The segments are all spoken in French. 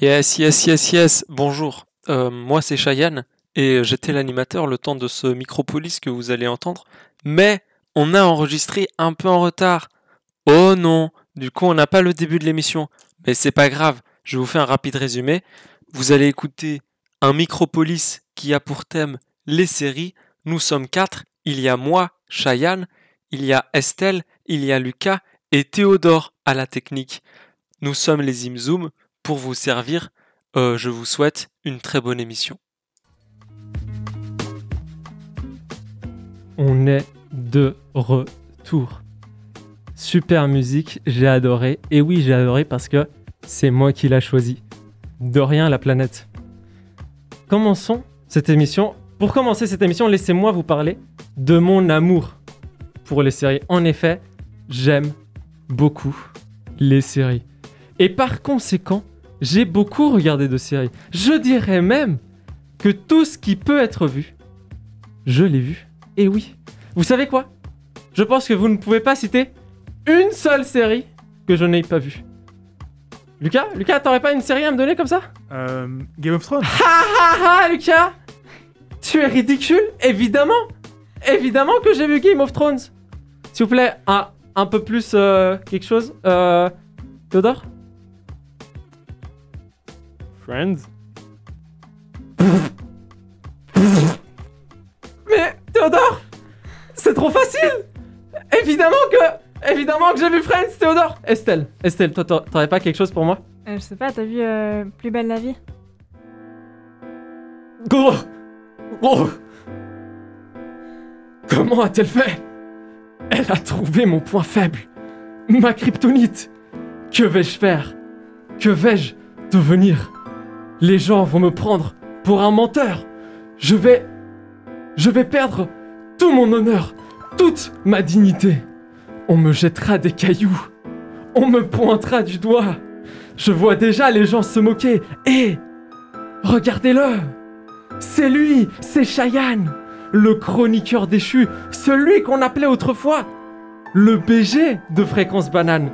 Yes, yes, yes, yes. Bonjour. Euh, moi, c'est Cheyenne et j'étais l'animateur le temps de ce Micropolis que vous allez entendre. Mais on a enregistré un peu en retard. Oh non. Du coup, on n'a pas le début de l'émission. Mais c'est pas grave. Je vous fais un rapide résumé. Vous allez écouter un Micropolis qui a pour thème les séries. Nous sommes quatre. Il y a moi, Cheyenne. Il y a Estelle. Il y a Lucas et Théodore à la technique. Nous sommes les Imzoom pour vous servir. Euh, je vous souhaite une très bonne émission. On est de retour. Super musique, j'ai adoré. Et oui, j'ai adoré parce que c'est moi qui l'a choisi. De rien la planète. Commençons cette émission. Pour commencer cette émission, laissez-moi vous parler de mon amour pour les séries. En effet, j'aime beaucoup les séries. Et par conséquent, j'ai beaucoup regardé de séries. Je dirais même que tout ce qui peut être vu, je l'ai vu. Et oui. Vous savez quoi? Je pense que vous ne pouvez pas citer une seule série que je n'ai pas vue. Lucas? Lucas, t'aurais pas une série à me donner comme ça? Euh, Game of Thrones Ha ha ha, Lucas Tu es ridicule Évidemment Évidemment que j'ai vu Game of Thrones S'il vous plaît, un, un peu plus euh, quelque chose. Euh, Théodore? Friends? Mais Théodore C'est trop facile. Évidemment que... Évidemment que j'ai vu Friends, Théodore. Estelle, Estelle, toi t'aurais pas quelque chose pour moi? Euh, je sais pas, t'as vu euh, Plus belle la vie? Gros Gros. Comment a-t-elle fait? Elle a trouvé mon point faible. Ma kryptonite. Que vais-je faire? Que vais-je devenir? Les gens vont me prendre pour un menteur. Je vais... Je vais perdre tout mon honneur, toute ma dignité. On me jettera des cailloux. On me pointera du doigt. Je vois déjà les gens se moquer. Et... Regardez-le c'est lui, c'est Cheyenne, le chroniqueur déchu, celui qu'on appelait autrefois le BG de Fréquence Banane.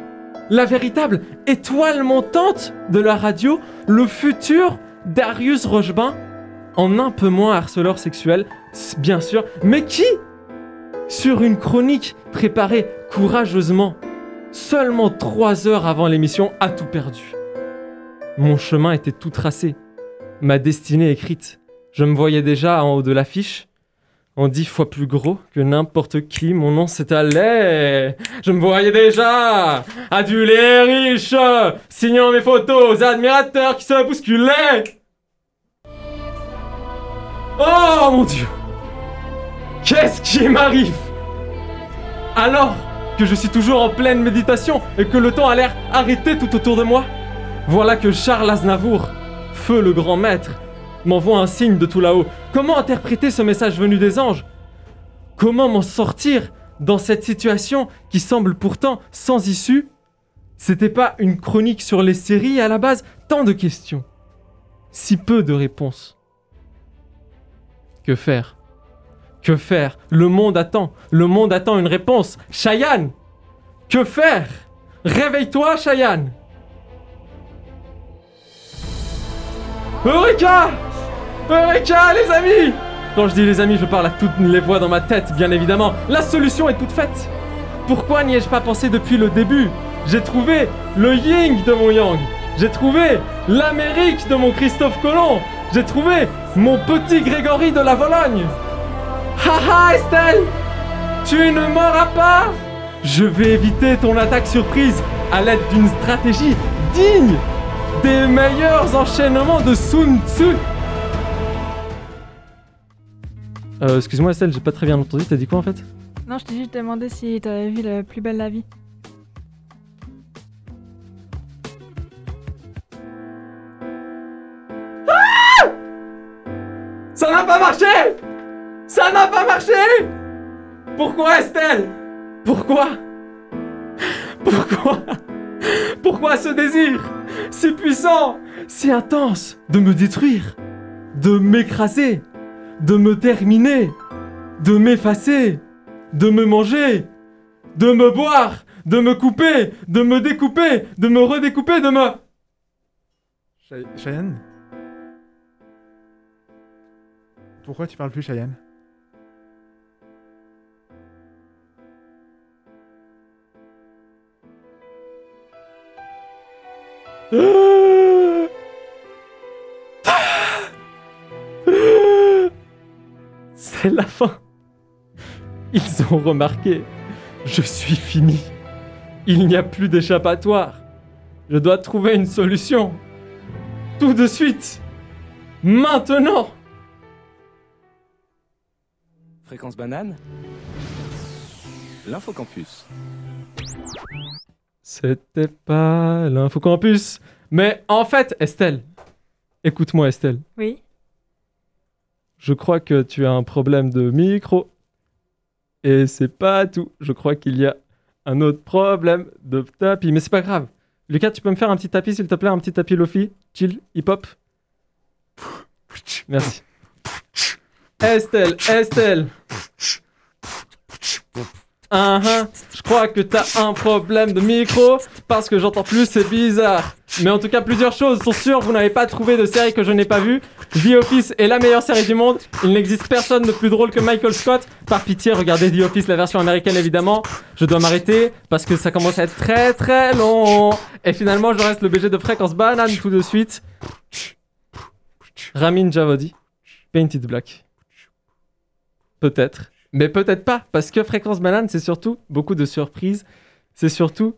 La véritable étoile montante de la radio, le futur Darius Rochebain, en un peu moins harceleur sexuel, bien sûr, mais qui, sur une chronique préparée courageusement, seulement trois heures avant l'émission, a tout perdu. Mon chemin était tout tracé, ma destinée écrite. Je me voyais déjà en haut de l'affiche, en dix fois plus gros que n'importe qui. Mon nom s'étalait. Je me voyais déjà, adulé riche, signant mes photos aux admirateurs qui se bousculaient. Oh mon dieu Qu'est-ce qui m'arrive? Alors que je suis toujours en pleine méditation et que le temps a l'air arrêté tout autour de moi, voilà que Charles Aznavour, feu le grand maître, m'envoie un signe de tout là-haut. Comment interpréter ce message venu des anges? Comment m'en sortir dans cette situation qui semble pourtant sans issue? C'était pas une chronique sur les séries à la base? Tant de questions. Si peu de réponses. Que faire? Que faire? Le monde attend. Le monde attend une réponse. Cheyenne Que faire? Réveille-toi, Cheyenne Eureka Eureka, les amis Quand je dis les amis, je parle à toutes les voix dans ma tête, bien évidemment. La solution est toute faite. Pourquoi n'y ai-je pas pensé depuis le début? J'ai trouvé le yin de mon yang. J'ai trouvé l'Amérique de mon Christophe Colomb. J'ai trouvé mon petit Grégory de la Vologne. Haha, Estelle Tu ne m'auras pas? Je vais éviter ton attaque surprise à l'aide d'une stratégie digne des meilleurs enchaînements de Sun Tzu. Euh, excuse-moi Estelle, j'ai pas très bien entendu, t'as dit quoi en fait? Non, je t'ai juste demandé si t'avais vu le Plus belle la vie. Ça n'a pas marché! Ça n'a pas marché! Pourquoi Estelle? Pourquoi? Pourquoi? Pourquoi ce désir si puissant, si intense de me détruire, de m'écraser, de me terminer, de m'effacer, de me manger, de me boire, de me couper, de me découper, de me redécouper, de me... Chey- Cheyenne? Pourquoi tu parles plus, Cheyenne? C'est la fin. Ils ont remarqué. Je suis fini. Il n'y a plus d'échappatoire. Je dois trouver une solution. Tout de suite. Maintenant. Fréquence banane L'infocampus. C'était pas l'infocampus. Mais en fait, Estelle. Écoute-moi, Estelle. Oui. Je crois que tu as un problème de micro. Et c'est pas tout. Je crois qu'il y a un autre problème de tapis. Mais c'est pas grave. Lucas, tu peux me faire un petit tapis, s'il te plaît? Un petit tapis Lofi Chill, hip-hop? Merci. Estelle, Estelle Ah, Je crois que t'as un problème de micro parce que j'entends plus, c'est bizarre. Mais en tout cas, plusieurs choses sont sûres. Vous n'avez pas trouvé de série que je n'ai pas vue. The Office est la meilleure série du monde. Il n'existe personne de plus drôle que Michael Scott. Par pitié, regardez The Office, la version américaine évidemment. Je dois m'arrêter parce que ça commence à être très très long. Et finalement, je reste le BG de fréquence banane tout de suite. Ramin Javadi, Painted Black. Peut-être. Mais peut-être pas, parce que fréquence banane, c'est surtout beaucoup de surprises. C'est surtout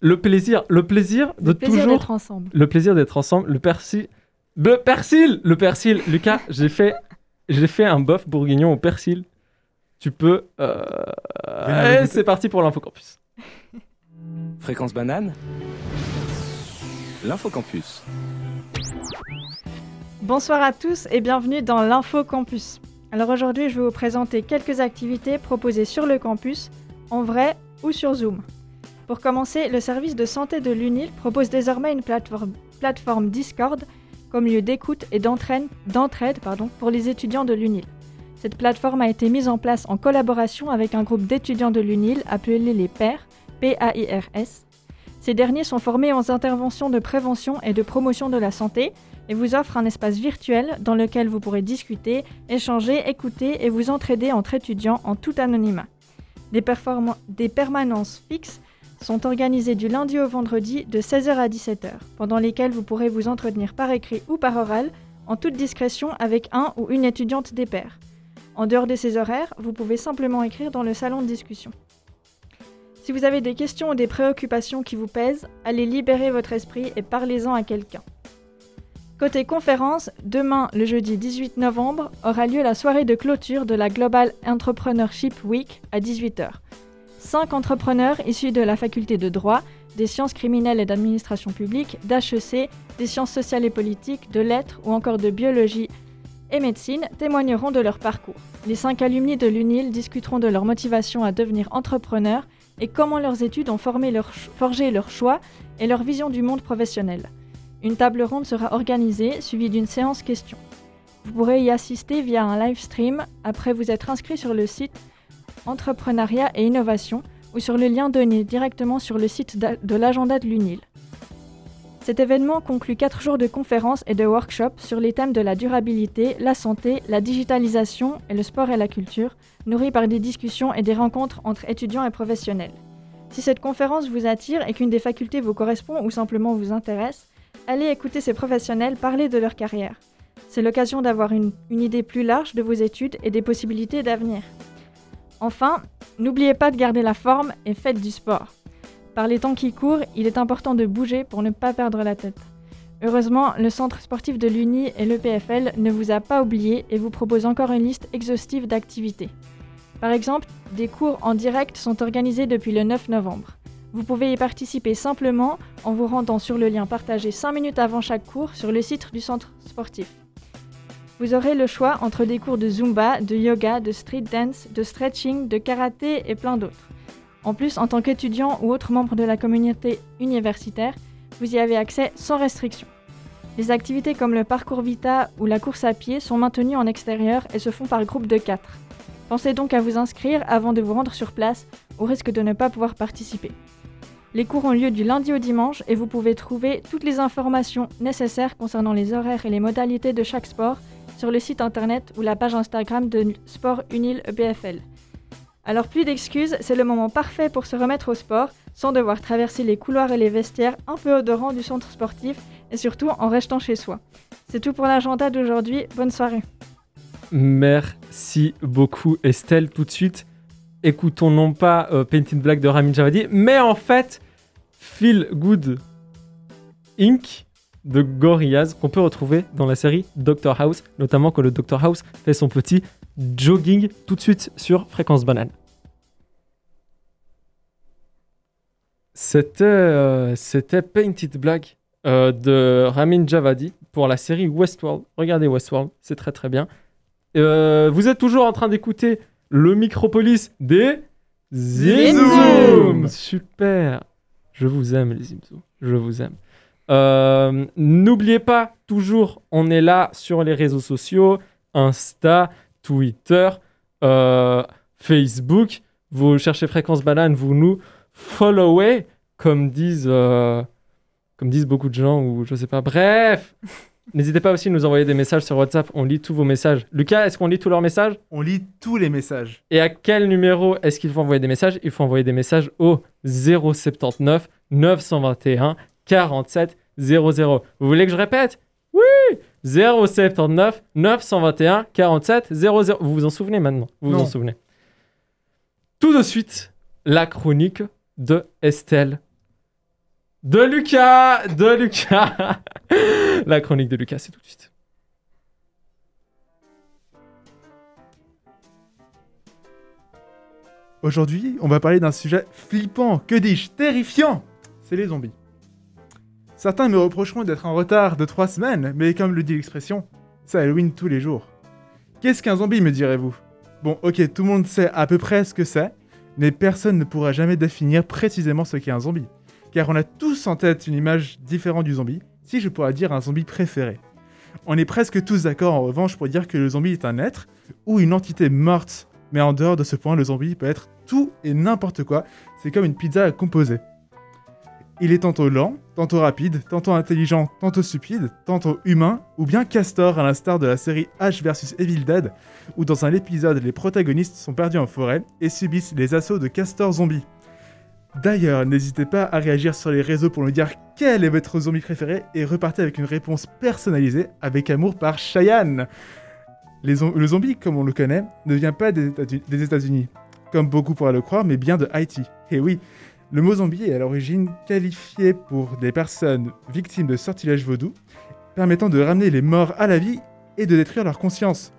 le plaisir, le plaisir de Le plaisir toujours d'être ensemble. le plaisir d'être ensemble, le persil, le persil, le persil. Lucas, j'ai fait, j'ai fait un bœuf bourguignon au persil. Tu peux. Euh... C'est parti pour l'infocampus. Fréquence banane L'infocampus. Bonsoir à tous et bienvenue dans l'Info Campus. Alors aujourd'hui, je vais vous présenter quelques activités proposées sur le campus, en vrai ou sur Zoom. Pour commencer, le service de santé de l'UNIL propose désormais une plateforme, Discord comme lieu d'écoute et d'entraide pour les étudiants de l'UNIL. Cette plateforme a été mise en place en collaboration avec un groupe d'étudiants de l'UNIL appelé les PAIRS, P-A-I-R-S. Ces derniers sont formés aux interventions de prévention et de promotion de la santé et vous offrent un espace virtuel dans lequel vous pourrez discuter, échanger, écouter et vous entraider entre étudiants en tout anonymat. Des, des permanences fixes sont organisées du lundi au vendredi de 16h à 17h, pendant lesquelles vous pourrez vous entretenir par écrit ou par oral, en toute discrétion avec un ou une étudiante des pairs. En dehors de ces horaires, vous pouvez simplement écrire dans le salon de discussion. Si vous avez des questions ou des préoccupations qui vous pèsent, allez libérer votre esprit et parlez-en à quelqu'un. Côté conférence, demain, le jeudi 18 novembre, aura lieu la soirée de clôture de la Global Entrepreneurship Week à 18h. Cinq entrepreneurs issus de la faculté de droit, des sciences criminelles et d'administration publique, d'HEC, des sciences sociales et politiques, de lettres ou encore de biologie et médecine témoigneront de leur parcours. Les cinq alumni de l'UNIL discuteront de leur motivation à devenir entrepreneurs et comment leurs études ont formé forgé leur choix et leur vision du monde professionnel. Une table ronde sera organisée, suivie d'une séance questions. Vous pourrez y assister via un live stream après vous être inscrit sur le site Entrepreneuriat et Innovation ou sur le lien donné directement sur le site de l'agenda de l'UNIL. Cet événement conclut 4 jours de conférences et de workshops sur les thèmes de la durabilité, la santé, la digitalisation et le sport et la culture, nourris par des discussions et des rencontres entre étudiants et professionnels. Si cette conférence vous attire et qu'une des facultés vous correspond ou simplement vous intéresse, allez écouter ces professionnels parler de leur carrière. C'est l'occasion d'avoir une, une idée plus large de vos études et des possibilités d'avenir. Enfin, n'oubliez pas de garder la forme et faites du sport. Par les temps qui courent, il est important de bouger pour ne pas perdre la tête. Heureusement, le centre sportif de l'Uni et l'EPFL ne vous a pas oublié et vous propose encore une liste exhaustive d'activités. Par exemple, des cours en direct sont organisés depuis le 9 novembre. Vous pouvez y participer simplement en vous rendant sur le lien partagé 5 minutes avant chaque cours sur le site du centre sportif. Vous aurez le choix entre des cours de zumba, de yoga, de street dance, de stretching, de karaté et plein d'autres. En plus, en tant qu'étudiant ou autre membre de la communauté universitaire, vous y avez accès sans restriction. Les activités comme le parcours Vita ou la course à pied sont maintenues en extérieur et se font par groupe de 4. Pensez donc à vous inscrire avant de vous rendre sur place, au risque de ne pas pouvoir participer. Les cours ont lieu du lundi au dimanche et vous pouvez trouver toutes les informations nécessaires concernant les horaires et les modalités de chaque sport sur le site internet ou la page Instagram de Sport Unil EPFL. Alors plus d'excuses, c'est le moment parfait pour se remettre au sport sans devoir traverser les couloirs et les vestiaires un peu odorants du centre sportif et surtout en restant chez soi. C'est tout pour l'agenda d'aujourd'hui, bonne soirée. Merci beaucoup Estelle. Tout de suite, écoutons non pas euh, Painted Black de Ramin Javadi, mais en fait Feel Good Inc. de Gorillaz qu'on peut retrouver dans la série Doctor House, notamment quand le Doctor House fait son petit jogging tout de suite sur Fréquence Banane. C'était euh, c'était Painted Black euh, de Ramin Javadi pour la série Westworld. Regardez Westworld, c'est très très bien. Euh, vous êtes toujours en train d'écouter le Micropolis des Zimzoom. Super. Je vous aime les Zimzoom. Je vous aime. Euh, N'oubliez pas, toujours, on est là sur les réseaux sociaux, Insta, Twitter, euh, Facebook. Vous cherchez Fréquence Banane, vous nous followez, comme disent, euh, comme disent beaucoup de gens, ou je sais pas. Bref, n'hésitez pas aussi à nous envoyer des messages sur WhatsApp. On lit tous vos messages. Lucas, est-ce qu'on lit tous leurs messages? On lit tous les messages. Et à quel numéro est-ce qu'il faut envoyer des messages? Il faut envoyer des messages au 079 921 47 00. Vous voulez que je répète? Oui 079 921 47 00. Vous vous en souvenez maintenant? Vous vous en souvenez? Tout de suite, la chronique de Estelle. De Lucas De Lucas La chronique de Lucas, c'est tout de suite. Aujourd'hui, on va parler d'un sujet flippant, que dis-je, terrifiant C'est les zombies. Certains me reprocheront d'être en retard de 3 semaines, mais comme le dit l'expression, c'est Halloween tous les jours. Qu'est-ce qu'un zombie, me direz-vous? Bon, ok, tout le monde sait à peu près ce que c'est, mais personne ne pourra jamais définir précisément ce qu'est un zombie. Car on a tous en tête une image différente du zombie, si je pourrais dire un zombie préféré. On est presque tous d'accord en revanche pour dire que le zombie est un être ou une entité morte mais en dehors de ce point, le zombie peut être tout et n'importe quoi. C'est comme une pizza à composer. Il est tantôt lent, tantôt rapide, tantôt intelligent, tantôt stupide, tantôt humain, ou bien castor à l'instar de la série H vs Evil Dead, où dans un épisode les protagonistes sont perdus en forêt et subissent les assauts de castors zombies. D'ailleurs, n'hésitez pas à réagir sur les réseaux pour nous dire quel est votre zombie préféré et repartez avec une réponse personnalisée avec amour par Cheyenne. Le zombie, comme on le connaît, ne vient pas des États- des États-Unis, comme beaucoup pourraient le croire, mais bien de Haïti. Et oui, le mot zombie est à l'origine qualifié pour des personnes victimes de sortilèges vaudou, permettant de ramener les morts à la vie et de détruire leur conscience.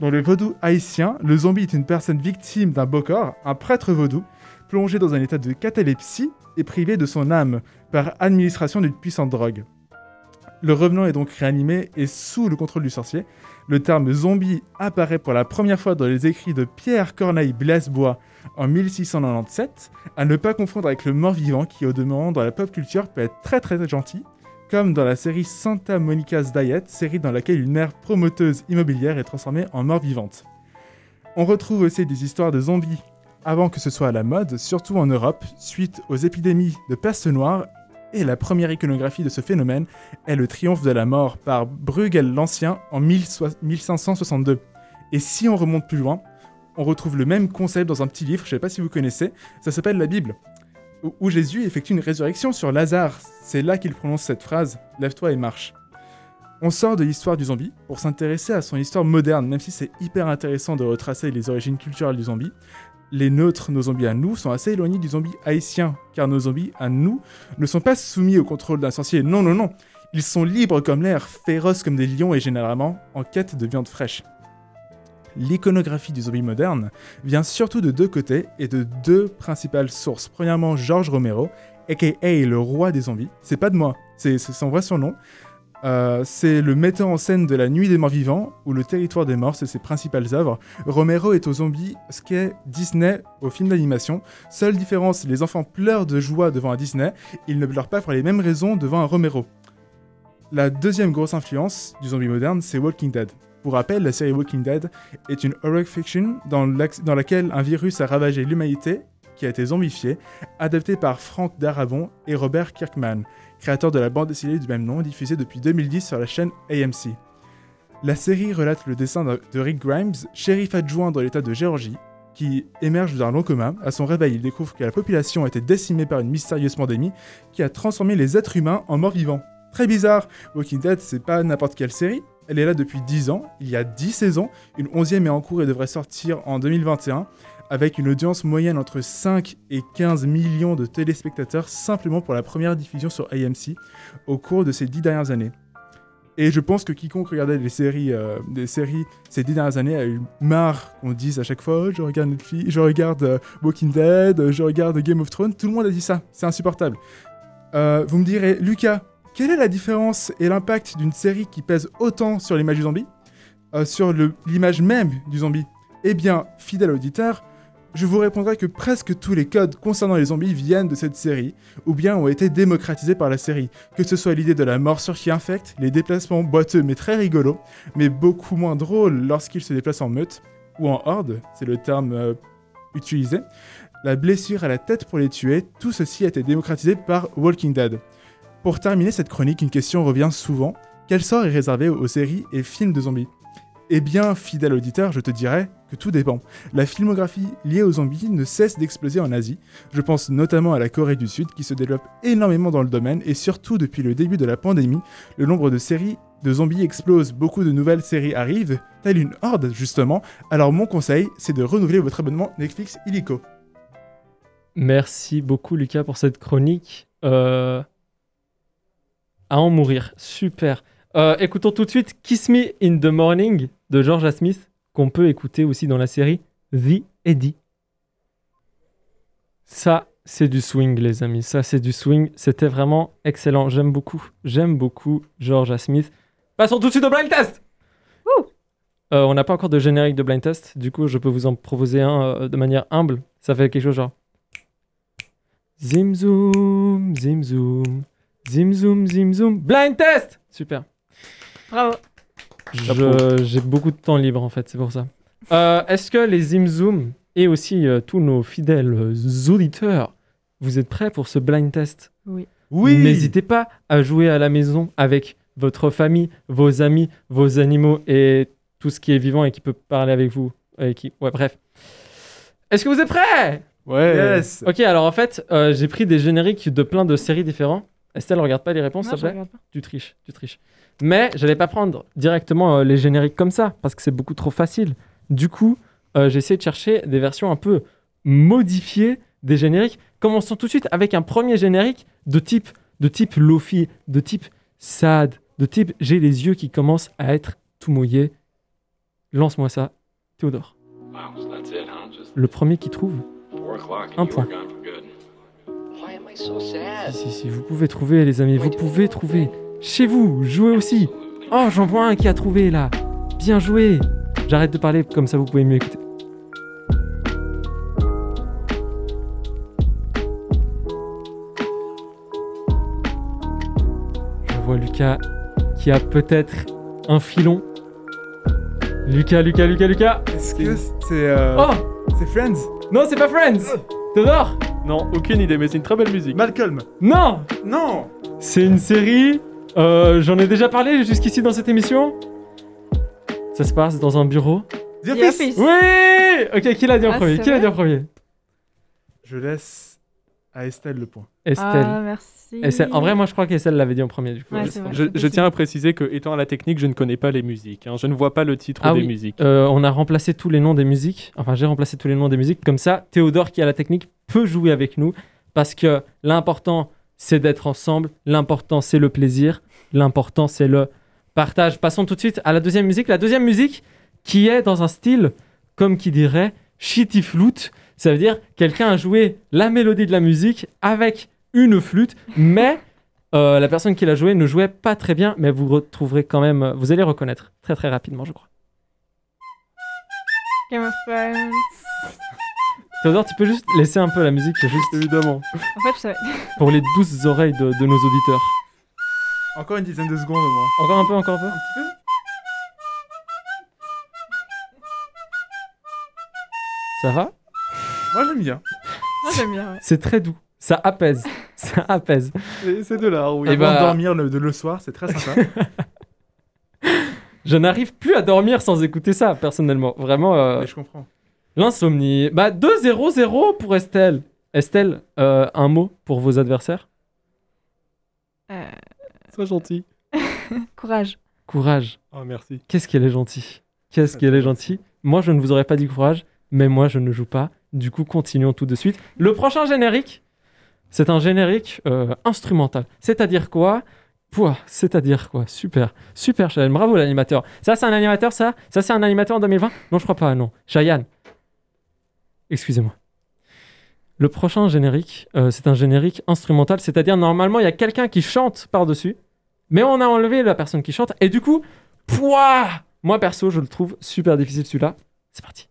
Dans le vaudou haïtien, le zombie est une personne victime d'un bokor, un prêtre vaudou, plongé dans un état de catalepsie et privé de son âme par administration d'une puissante drogue. Le revenant est donc réanimé et sous le contrôle du sorcier. Le terme zombie apparaît pour la première fois dans les écrits de Pierre Corneille Blasbois en 1697, à ne pas confondre avec le mort-vivant qui, au demeurant dans la pop culture, peut être très très gentil, comme dans la série Santa Monica's Diet, série dans laquelle une mère promoteuse immobilière est transformée en mort-vivante. On retrouve aussi des histoires de zombies avant que ce soit à la mode, surtout en Europe, suite aux épidémies de peste noire, et la première iconographie de ce phénomène est le triomphe de la mort par Bruegel l'Ancien en 1000 1562. Et si on remonte plus loin, on retrouve le même concept dans un petit livre, je ne sais pas si vous connaissez, ça s'appelle la Bible, où- Jésus effectue une résurrection sur Lazare. C'est là qu'il prononce cette phrase Lève-toi et marche. On sort de l'histoire du zombie pour s'intéresser à son histoire moderne, même si c'est hyper intéressant de retracer les origines culturelles du zombie. Les nôtres, nos zombies à nous, sont assez éloignés du zombie haïtien, car nos zombies à nous ne sont pas soumis au contrôle d'un sorcier. Non, non, non. Ils sont libres comme l'air, féroces comme des lions et généralement en quête de viande fraîche. L'iconographie du zombie moderne vient surtout de deux côtés et de deux principales sources. Premièrement, George Romero, aka le roi des zombies. C'est pas de moi, c'est son vrai surnom. Euh, c'est le metteur en scène de La Nuit des Morts Vivants ou Le Territoire des Morts, c'est ses principales œuvres. Romero est aux zombies ce qu'est Disney au film d'animation. Seule différence, les enfants pleurent de joie devant un Disney, ils ne pleurent pas pour les mêmes raisons devant un Romero. La deuxième grosse influence du zombie moderne, c'est Walking Dead. Pour rappel, la série Walking Dead est une horror fiction dans, laquelle un virus a ravagé l'humanité qui a été zombifié, adapté par Frank Darabont et Robert Kirkman, créateur de la bande dessinée du même nom diffusée depuis 2010 sur la chaîne AMC. La série relate le dessin de Rick Grimes, shérif adjoint dans l'état de Géorgie, qui émerge d'un long coma. À son réveil, il découvre que la population a été décimée par une mystérieuse pandémie qui a transformé les êtres humains en morts vivants. Très bizarre, Walking Dead, c'est pas n'importe quelle série. Elle est là depuis 10 ans, il y a 10 saisons, une 11e est en cours et devrait sortir en 2021, avec une audience moyenne entre 5 et 15 millions de téléspectateurs simplement pour la première diffusion sur AMC au cours de ces 10 dernières années. Et je pense que quiconque regardait les séries, euh, des séries ces 10 dernières années a eu marre qu'on dise à chaque fois Oh, je regarde Netflix, je regarde euh, Walking Dead, je regarde Game of Thrones. Tout le monde a dit ça, c'est insupportable. Euh, vous me direz, Lucas, quelle est la différence et l'impact d'une série qui pèse autant sur l'image du zombie, euh, sur l'image même du zombie? Eh bien, fidèle auditeur, je vous répondrai que presque tous les codes concernant les zombies viennent de cette série, ou bien ont été démocratisés par la série. Que ce soit l'idée de la morsure qui infecte, les déplacements boiteux mais très rigolos, mais beaucoup moins drôles lorsqu'ils se déplacent en meute, ou en horde, c'est le terme euh, utilisé, la blessure à la tête pour les tuer, tout ceci a été démocratisé par Walking Dead. Pour terminer cette chronique, une question revient souvent. Quel sort est réservé aux séries et films de zombies? Eh bien, fidèle auditeur, je te dirais que tout dépend. La filmographie liée aux zombies ne cesse d'exploser en Asie. Je pense notamment à la Corée du Sud qui se développe énormément dans le domaine et surtout depuis le début de la pandémie, le nombre de séries de zombies explose, beaucoup de nouvelles séries arrivent, telle une horde justement. Alors mon conseil, c'est de renouveler votre abonnement Netflix illico. Merci beaucoup Lucas pour cette chronique. Euh, À en mourir, super. Euh, écoutons tout de suite Kiss Me in the Morning de Georgia Smith, qu'on peut écouter aussi dans la série The Eddie. Ça, c'est du swing, les amis. Ça, c'est du swing. C'était vraiment excellent. J'aime beaucoup. J'aime beaucoup Georgia Smith. Passons tout de suite au blind test. Euh, on n'a pas encore de générique de blind test. Du coup, je peux vous en proposer un euh, de manière humble. Ça fait quelque chose genre. Zim zoom, zim zoom, zim zoom, zim zoom. Blind test Super. Bravo. Je- J'ai beaucoup de temps libre en fait, c'est pour ça. Euh, Est-ce que les zim zoom et aussi euh, tous nos fidèles euh, auditeurs, vous êtes prêts pour ce blind test? Oui. N'hésitez pas à jouer à la maison avec votre famille, vos amis, vos animaux et tout ce qui est vivant et qui peut parler avec vous. Et qui... Ouais, bref. Est-ce que vous êtes prêts? Ouais. Yes Ok, alors en fait, euh, j'ai pris des génériques de plein de séries différents. Estelle, regarde pas les réponses, s'il te plaît. Tu triches, tu triches. Mais j'allais pas prendre directement euh, les génériques comme ça, parce que c'est beaucoup trop facile. Du coup, euh, j'ai essayé de chercher des versions un peu modifiées des génériques. Commençons tout de suite avec un premier générique de type, de type Lofi, de type sad, de type j'ai les yeux qui commencent à être tout mouillés. Lance-moi ça, Théodore. Le premier qui trouve. Un point. Si, si, si, vous pouvez trouver, les amis, vous pouvez trouver. Chez vous, jouez aussi. Oh, j'en vois un qui a trouvé là. Bien joué. J'arrête de parler, comme ça vous pouvez mieux écouter. Je vois Lucas qui a peut-être un filon. Lucas, Lucas, Lucas, Lucas. Est-ce que c'est euh, Oh c'est Friends? Non, c'est pas Friends. Théodore Non, aucune idée, mais c'est une très belle musique. Malcolm Non Non C'est une série. euh, J'en ai déjà parlé jusqu'ici dans cette émission. Ça se passe dans un bureau. The The Office Office. Oui Ok, qui l'a dit en Ah, premier? c'est Qui l'a dit en premier? Je laisse à Estelle le point. Estelle. Ah, merci. Estelle. En vrai, moi je crois qu'Estelle l'avait dit en premier du coup. Ouais, je vrai. tiens à préciser que, étant à la technique, je ne connais pas les musiques. hein. Je ne vois pas le titre Ah des oui. musiques. Euh, on a remplacé tous les noms des musiques. Enfin, j'ai remplacé tous les noms des musiques. Comme ça, Théodore qui a la technique peut jouer avec nous. Parce que l'important, c'est d'être ensemble. L'important, c'est le plaisir. L'important, c'est le partage. Passons tout de suite à la deuxième musique. La deuxième musique qui est dans un style, comme qui dirait, shitty flute. Ça veut dire quelqu'un a joué la mélodie de la musique avec une flûte, mais euh, la personne qui l'a joué ne jouait pas très bien, mais vous retrouverez quand même, vous allez reconnaître très très rapidement, je crois. Game of Thrones. Théodore, tu peux juste laisser un peu la musique, juste Évidemment. En fait, je savais. pour les douces oreilles de, de nos auditeurs. Encore une dizaine de secondes au moins. Encore un peu, encore un peu. Un petit peu Ça va? Moi j'aime bien. Moi, j'aime bien. ouais. C'est très doux. Ça apaise. Ça apaise. Et C'est de là, oui. Et Avant bah- de dormir le, de le soir, c'est très sympa. Je n'arrive plus à dormir sans écouter ça, personnellement. Vraiment, euh, Mais je comprends. l'insomnie. Bah, 2-0-0 pour Estelle. Estelle, euh, un mot pour vos adversaires? Euh, Sois gentil. courage. Courage. Oh, merci. Qu'est-ce qu'elle est gentille. Qu'est-ce qu'elle est gentille. Moi, je ne vous aurais pas dit courage, mais moi, je ne joue pas. Du coup, continuons tout de suite. Le prochain générique, c'est un générique euh, instrumental. C'est-à-dire quoi? Pouah, c'est-à-dire quoi? Super, super, Cheyenne. Bravo, l'animateur. Ça, c'est un animateur, ça? Ça, c'est un animateur en 2020 Non, je crois pas, non. Cheyenne. Excusez-moi. Le prochain générique, euh, c'est un générique instrumental, c'est-à-dire normalement il y a quelqu'un qui chante par-dessus, mais on a enlevé la personne qui chante, et du coup, pouah Moi perso, je le trouve super difficile celui-là. C'est parti.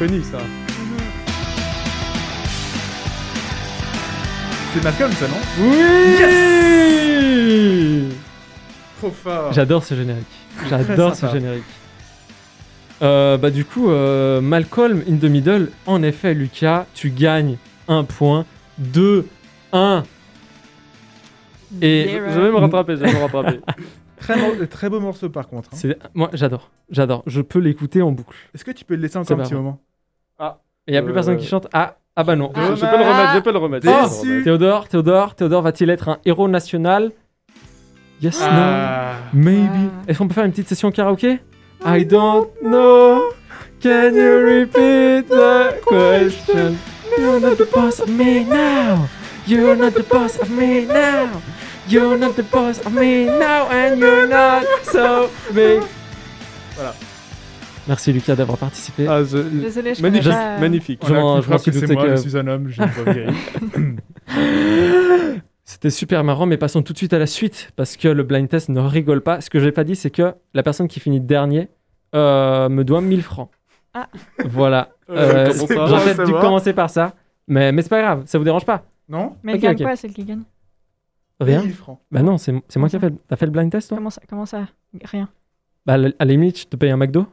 Connu ça. C'est Malcolm, ça, non? Oui Trop fort. J'adore ce générique. J'adore ce générique. Euh, bah du coup, euh, Malcolm in the Middle, en effet, Lucas, tu gagnes un point, 2, 1. Et Zero. Je vais me rattraper, je vais me rattraper. Très, mor- très beau morceau, par contre. hein. moi j'adore, j'adore. Je peux l'écouter en boucle. Est-ce que tu peux le laisser encore un petit moment? Il y a plus Euh, personne qui chante. Ah, ah bah non. Ah. Je, je peux le remettre, je peux le remettre. Déçu. Je peux le remettre. Théodore, Théodore, Théodore va-t-il être un héros national? Yes, Ah. no, maybe. Ah. Est-ce qu'on peut faire une petite session karaoké? I don't know. Can you repeat the question? You're not the boss of me now. You're not the boss of me now. You're not the boss of me now, and you're not so big. Voilà. Merci Lucas d'avoir participé. Ah, je- Désolé, je Magnifique, pas, magnifique. Je Voilà, je que c'est moi, que- je suis un homme, je ne. C'était super marrant, mais passons tout de suite à la suite parce que le blind test ne rigole pas. Ce que j'ai pas dit, c'est que la personne qui finit dernier euh, me doit 1000 francs. Ah. Voilà. Euh, Euh, J'aurais dû commencer par ça, mais, mais c'est pas grave, ça vous dérange pas Non Mais Ok, elle gagne ok. quoi, celle qui gagne Rien 1000 francs. Bah non, c'est c'est moi qui ai fait. T'as fait le blind test toi comment ça, comment ça? Rien. Bah à la limite, je te paye un McDo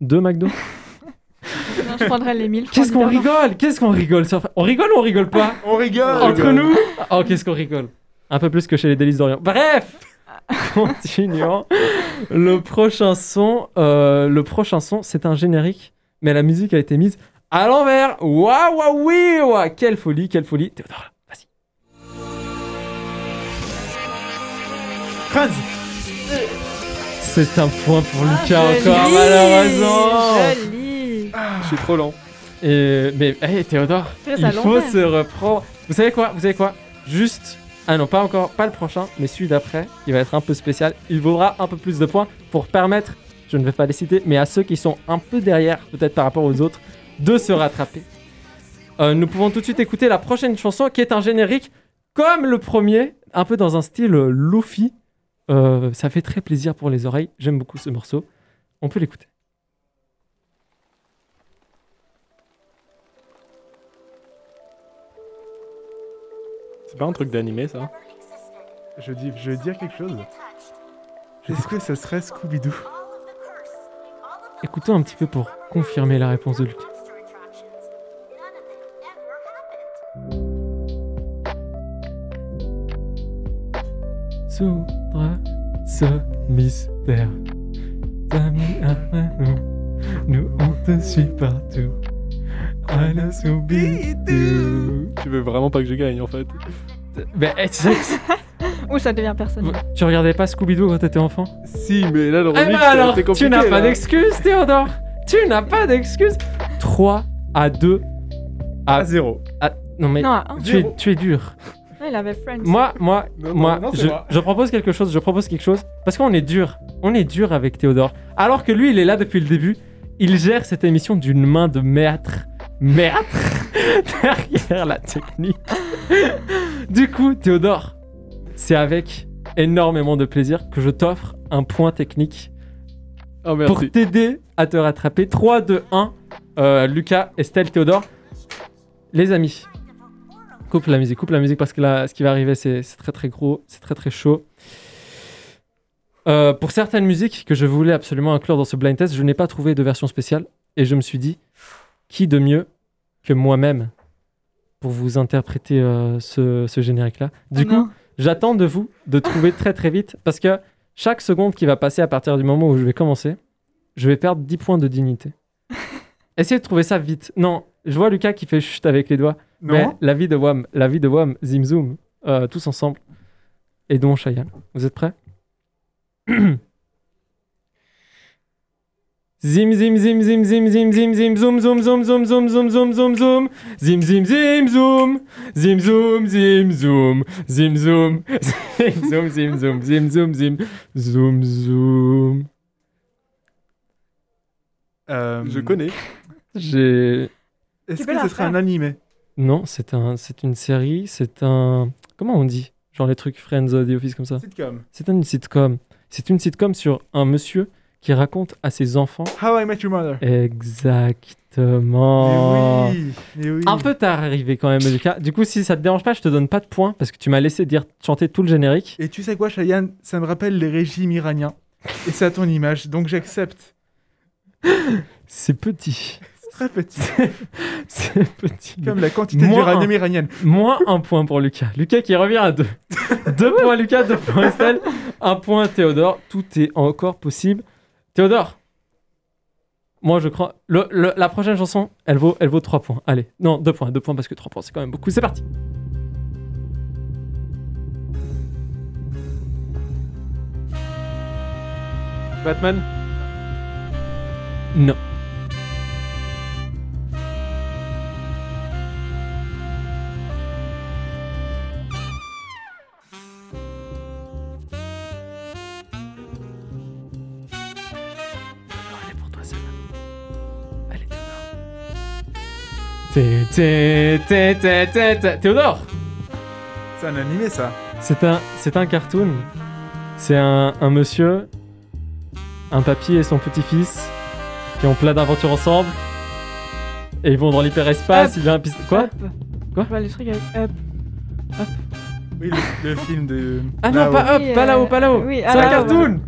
Deux McDo? Non, je prendrais les 1000 francs. Qu'est-ce qu'on rigole? Qu'est-ce qu'on rigole sur- On rigole ou on rigole pas? On rigole Entre nous? Oh, qu'est-ce qu'on rigole? Un peu plus que chez les délices d'Orient. Bref Continuons. Le prochain son, euh, le prochain son, c'est un générique, mais la musique a été mise à l'envers. Waouh, waouh, oui, waouh. Quelle folie, quelle folie. Théodore, vas-y. Franz C'est un point pour Ah, Lucas joli, encore, malheureusement. Joli. Je suis trop lent. Et, mais, hey, Théodore, il faut se reprendre. Vous savez quoi Vous savez quoi? Juste. Ah non, pas encore, pas le prochain, mais celui d'après, il va être un peu spécial. Il vaudra un peu plus de points pour permettre, je ne vais pas les citer, mais à ceux qui sont un peu derrière, peut-être par rapport aux autres, de se rattraper. Euh, nous pouvons tout de suite écouter la prochaine chanson qui est un générique comme le premier, un peu dans un style euh, lofi. Euh, ça fait très plaisir pour les oreilles. J'aime beaucoup ce morceau. On peut l'écouter. C'est pas un truc d'animé ça je, dis, je veux dire quelque chose. Est-ce que ça serait Scooby-Doo? Écoutons un petit peu pour confirmer la réponse de Lucas. Soudre ce mystère. Amis après nous, nous on te suit partout. Allez, Scooby-Doo. Tu veux vraiment pas que je gagne en fait Mais eh, tu sais, que- Ouh, ça devient personnel. tu regardais pas Scooby-Doo quand t'étais enfant? Si, mais là le Eh remix ben c'est- alors, c'est compliqué. tu n'as pas là. d'excuse, Théodore. Tu n'as pas d'excuse. 3 à 2. À 0. ah, non mais Non, à un. tu es, Zéro. tu es dur. Non, il avait Friends. Moi, moi, Non, moi, non, je, moi. je propose quelque chose. Je propose quelque chose parce qu'on est dur. On est dur avec Théodore. Alors que lui, il est là depuis le début. Il gère cette émission d'une main de maître. Maître derrière la technique. du coup, Théodore, c'est avec énormément de plaisir que je t'offre un point technique Oh pour t'aider à te rattraper. 3, 2, 1. Euh, Lucas, Estelle, Théodore. Les amis, Coupe la musique, coupe la musique parce que là, ce qui va arriver, c'est très très gros, c'est très très chaud. Euh, pour certaines musiques que je voulais absolument inclure dans ce blind test, je n'ai pas trouvé de version spéciale et je me suis dit, qui de mieux que moi-même pour vous interpréter euh, ce, ce générique-là? Du Oh coup, j'attends de vous de trouver très très vite parce que chaque seconde qui va passer à partir du moment où je vais commencer, je vais perdre 10 points de dignité. Essayez de trouver ça vite. Non, je vois Lucas qui fait chut avec les doigts. Mais Non la vie de Wam, la vie de Wam, Zim Zoom, euh, tous ensemble. Et donc Cheyenne. Vous êtes prêts? Zim zim zim zim zim zim zim zim zoom zoom zoom zoom zoom zoom zoom zoom zoom. Zim zim zim zoom. Zim zoom zim zoom. Zim zoom zim zoom zim zoom zim zoom zim zoom zoom. Euh, Je connais. J'ai Est-ce que ce serait un animé? Non c'est un c'est une série c'est un comment on dit? Genre les trucs Friends The Office comme ça Sitcom. C'est une sitcom. C'est une sitcom sur un monsieur qui raconte à ses enfants. How I Met Your Mother. Exactement. Mais oui, mais oui. Un peu tard arrivé quand même, Lucas. Du coup, si ça te dérange pas, je te donne pas de points parce que tu m'as laissé dire chanter tout le générique. Et tu sais quoi, Cheyenne? Ça me rappelle les régimes iraniens. Et c'est à ton image, donc j'accepte. C'est petit. Très petit. C'est petit. Comme la quantité d'uranium iranienne. Moins un point pour Lucas. Lucas qui revient à deux. deux points Lucas, deux points Estelle. Un point Théodore. Tout est encore possible. Théodore. Moi, je crois. le- le- la prochaine chanson, elle vaut, elle vaut 3 points. Allez, non, 2 points, 2 points parce que 3 points, c'est quand même beaucoup. C'est parti. Batman? Non. Théodore. Té- té- té- té- té- Théodore C'est un animé, ça. C'est un, c'est un cartoon. C'est un, un monsieur, un papy et son petit-fils qui ont plein d'aventures ensemble. Et ils vont dans l'hyperespace, Up. il y a un piste. Quoi? Up. Quoi? Vois le truc avec Up. Oui, le, le film de. Ah non, pas up, Oui, pas euh, là-haut, pas là-haut. oui, c'est ah, un là-haut, cartoon.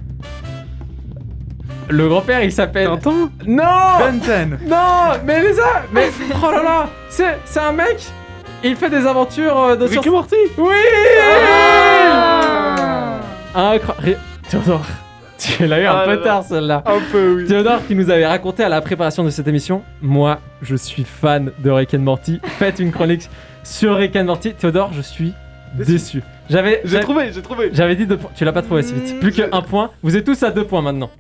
Le grand-père, il s'appelle. Tintin Non 10 Non Mais les a Mais oh là là C'est c'est un mec Il fait des aventures euh, de Rick sur- et Morty Oui Ah Incroyable Théodore, tu l'as eu un Ah peu là tard celle-là. Un peu, oui. Théodore qui nous avait raconté à la préparation de cette émission, moi je suis fan de Rick and Morty. Faites une chronique sur Rick and Morty. Théodore, je suis Déçu. déçu. J'avais J'ai trouvé, j'ai trouvé. j'avais dit deux points. Tu l'as pas trouvé si vite. Plus que un point. Vous êtes tous à deux points maintenant.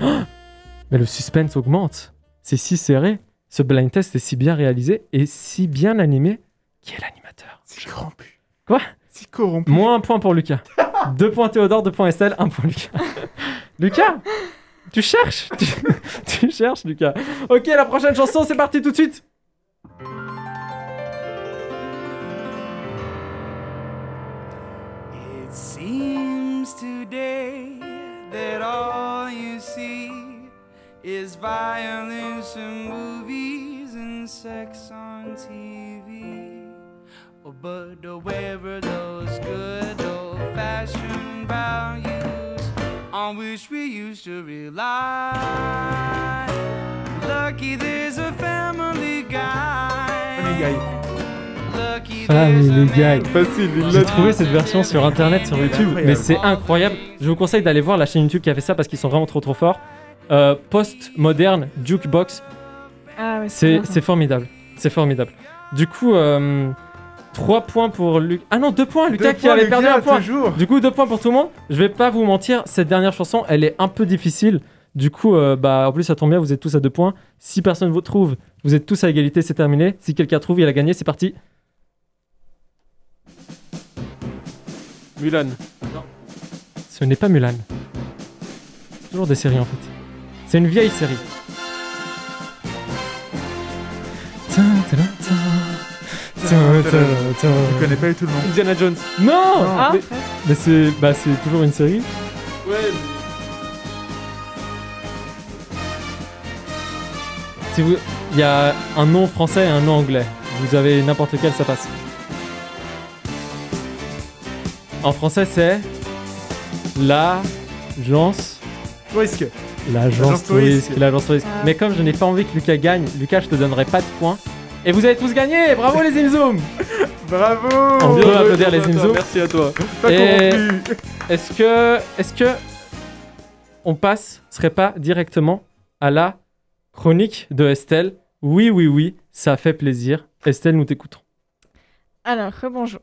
Mais le suspense augmente. C'est si serré. Ce blind test est si bien réalisé et si bien animé. Qui est l'animateur Si corrompu. Quoi? Si corrompu. Moins un point pour Lucas. deux points Théodore, deux points Estelle, un point Lucas. Lucas Tu cherches tu, tu cherches, Lucas. Ok, la prochaine chanson, c'est parti tout de suite. It seems today that all you see is violence in movies and sex on TV. Oh, but where are those good old fashioned values on which we used to rely? Lucky there's a family guy. Family Guy. Lucky Family there's a Guy. man Facile, il J'ai trouvé cette version sur internet, sur YouTube, incroyable. mais c'est incroyable. Je vous conseille d'aller voir la chaîne YouTube qui a fait ça parce qu'ils sont vraiment trop trop forts. Euh, Post-moderne, Jukebox, Ah ouais, c'est c'est formidable. C'est formidable. Du coup, 3 points pour Lucas. Ah non, 2 points, Lucas Deux qui points, avait perdu Lucas, un point. Toujours. Du coup, 2 points pour tout le monde. Je vais pas vous mentir, cette dernière chanson, elle est un peu difficile. Du coup, euh, bah, en plus, ça tombe bien, vous êtes tous à 2 points. Si personne vous trouve, vous êtes tous à égalité, c'est terminé. Si quelqu'un trouve, il a gagné, c'est parti. Mulan. Ce n'est pas Mulan. C'est toujours des séries en fait. C'est une vieille série. Je connais pas tout le nom. Indiana Jones. Non, Ah, Mais, c'est bah, c'est toujours une série. Ouais. Si vous, il y a un nom français et un nom anglais. Vous avez n'importe lequel, ça passe. En français, c'est l'agence. Risque. L'agence touriste. L'agence. Ah. Mais comme je n'ai pas envie que Lucas gagne, Lucas, je te donnerai pas de points. Et vous avez tous gagné Bravo les Zimzoom Bravo On peut applaudir les Zimzoom. Merci à toi. Pas Et- corrompu. Est-ce que. Est-ce que. On passe, serait pas directement à la chronique de Estelle? Oui, oui, oui, ça fait plaisir. Estelle, nous t'écoutons. Alors, rebonjour.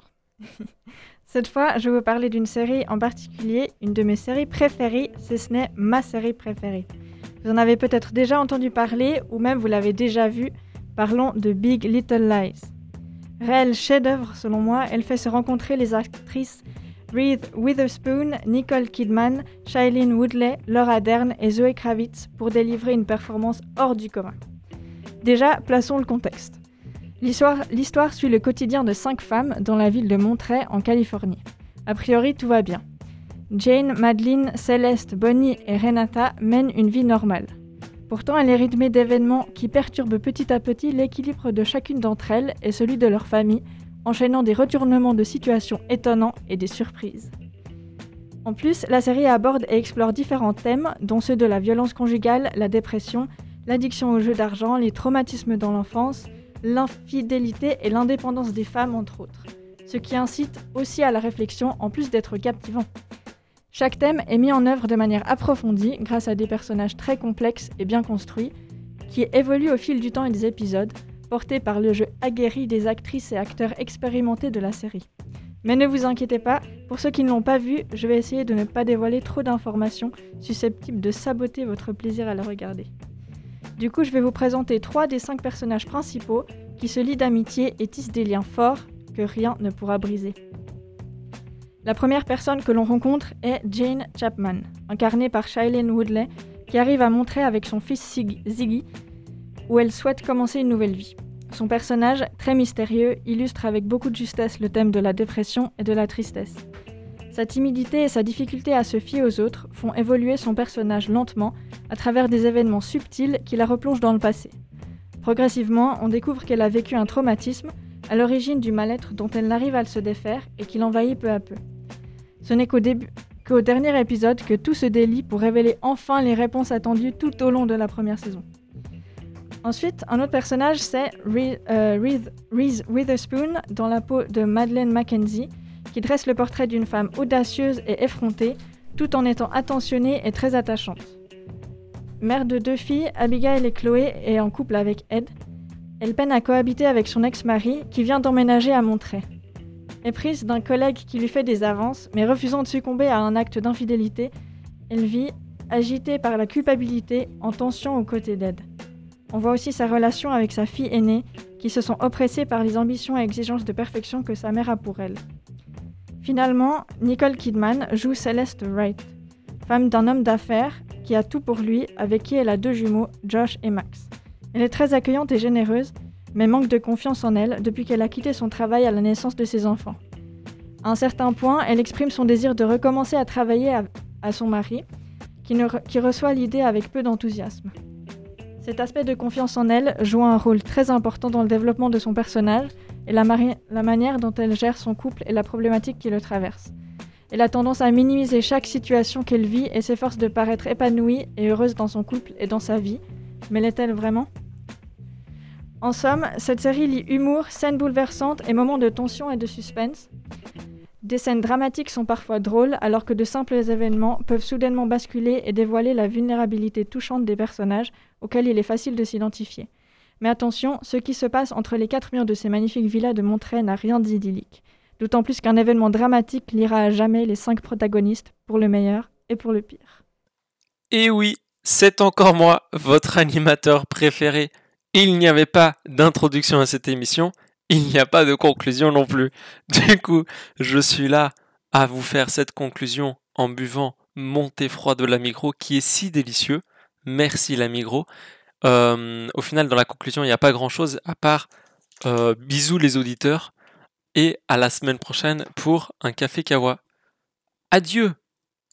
Cette fois, je vais vous parler d'une série en particulier, une de mes séries préférées, si ce n'est ma série préférée. Vous en avez peut-être déjà entendu parler ou même vous l'avez déjà vue. Parlons de Big Little Lies. Réel chef-d'œuvre selon moi, elle fait se rencontrer les actrices Reese Witherspoon, Nicole Kidman, Shailene Woodley, Laura Dern et Zoe Kravitz pour délivrer une performance hors du commun. Déjà, plaçons le contexte. L'histoire, suit le quotidien de cinq femmes dans la ville de Monterey, en Californie. A priori, tout va bien. Jane, Madeline, Céleste, Bonnie et Renata mènent une vie normale. Pourtant, elle est rythmée d'événements qui perturbent petit à petit l'équilibre de chacune d'entre elles et celui de leur famille, enchaînant des retournements de situation étonnants et des surprises. En plus, la série aborde et explore différents thèmes, dont ceux de la violence conjugale, la dépression, l'addiction aux jeux d'argent, les traumatismes dans l'enfance, l'infidélité et l'indépendance des femmes, entre autres. Ce qui incite aussi à la réflexion en plus d'être captivant. Chaque thème est mis en œuvre de manière approfondie grâce à des personnages très complexes et bien construits, qui évoluent au fil du temps et des épisodes, portés par le jeu aguerri des actrices et acteurs expérimentés de la série. Mais ne vous inquiétez pas, pour ceux qui ne l'ont pas vu, je vais essayer de ne pas dévoiler trop d'informations susceptibles de saboter votre plaisir à la regarder. Du coup, je vais vous présenter trois des cinq personnages principaux qui se lient d'amitié et tissent des liens forts que rien ne pourra briser. La première personne que l'on rencontre est Jane Chapman, incarnée par Shailene Woodley, qui arrive à montrer avec son fils Ziggy où elle souhaite commencer une nouvelle vie. Son personnage, très mystérieux, illustre avec beaucoup de justesse le thème de la dépression et de la tristesse. Sa timidité et sa difficulté à se fier aux autres font évoluer son personnage lentement à travers des événements subtils qui la replongent dans le passé. Progressivement, on découvre qu'elle a vécu un traumatisme à l'origine du mal-être dont elle n'arrive à se défaire et qui l'envahit peu à peu. Ce n'est qu'au début qu'au dernier épisode que tout se délie pour révéler enfin les réponses attendues tout au long de la première saison. Ensuite, un autre personnage, c'est Re- euh, Reese Reese Witherspoon dans la peau de Madeleine Mackenzie, dresse le portrait d'une femme audacieuse et effrontée, tout en étant attentionnée et très attachante. Mère de deux filles, Abigail et Chloé est en couple avec Ed. Elle peine à cohabiter avec son ex-mari, qui vient d'emménager à Monterey. Éprise d'un collègue qui lui fait des avances, mais refusant de succomber à un acte d'infidélité, elle vit, agitée par la culpabilité, en tension aux côtés d'Ed. On voit aussi sa relation avec sa fille aînée, qui se sent oppressée par les ambitions et exigences de perfection que sa mère a pour elle. Finalement, Nicole Kidman joue Celeste Wright, femme d'un homme d'affaires qui a tout pour lui, avec qui elle a deux jumeaux, Josh et Max. Elle est très accueillante et généreuse, mais manque de confiance en elle depuis qu'elle a quitté son travail à la naissance de ses enfants. À un certain point, elle exprime son désir de recommencer à travailler à, son mari, qui, qui reçoit l'idée avec peu d'enthousiasme. Cet aspect de confiance en elle joue un rôle très important dans le développement de son personnage et la, manière dont elle gère son couple et la problématique qui le traverse. Elle a tendance à minimiser chaque situation qu'elle vit et s'efforce de paraître épanouie et heureuse dans son couple et dans sa vie. Mais l'est-elle vraiment? En somme, cette série lie humour, scènes bouleversantes et moments de tension et de suspense. Des scènes dramatiques sont parfois drôles, alors que de simples événements peuvent soudainement basculer et dévoiler la vulnérabilité touchante des personnages auxquels il est facile de s'identifier. Mais attention, ce qui se passe entre les quatre murs de ces magnifiques villas de Monterey n'a rien d'idyllique. D'autant plus qu'un événement dramatique liera à jamais les cinq protagonistes, pour le meilleur et pour le pire. Et oui, c'est encore moi, votre animateur préféré. Il n'y avait pas d'introduction à cette émission, il n'y a pas de conclusion non plus. Du coup, je suis là à vous faire cette conclusion en buvant mon thé froid de la Migros qui est si délicieux. Merci la Migros. Euh, au final, dans la conclusion, il n'y a pas grand-chose à part euh, bisous les auditeurs et à la semaine prochaine pour un café kawa. Adieu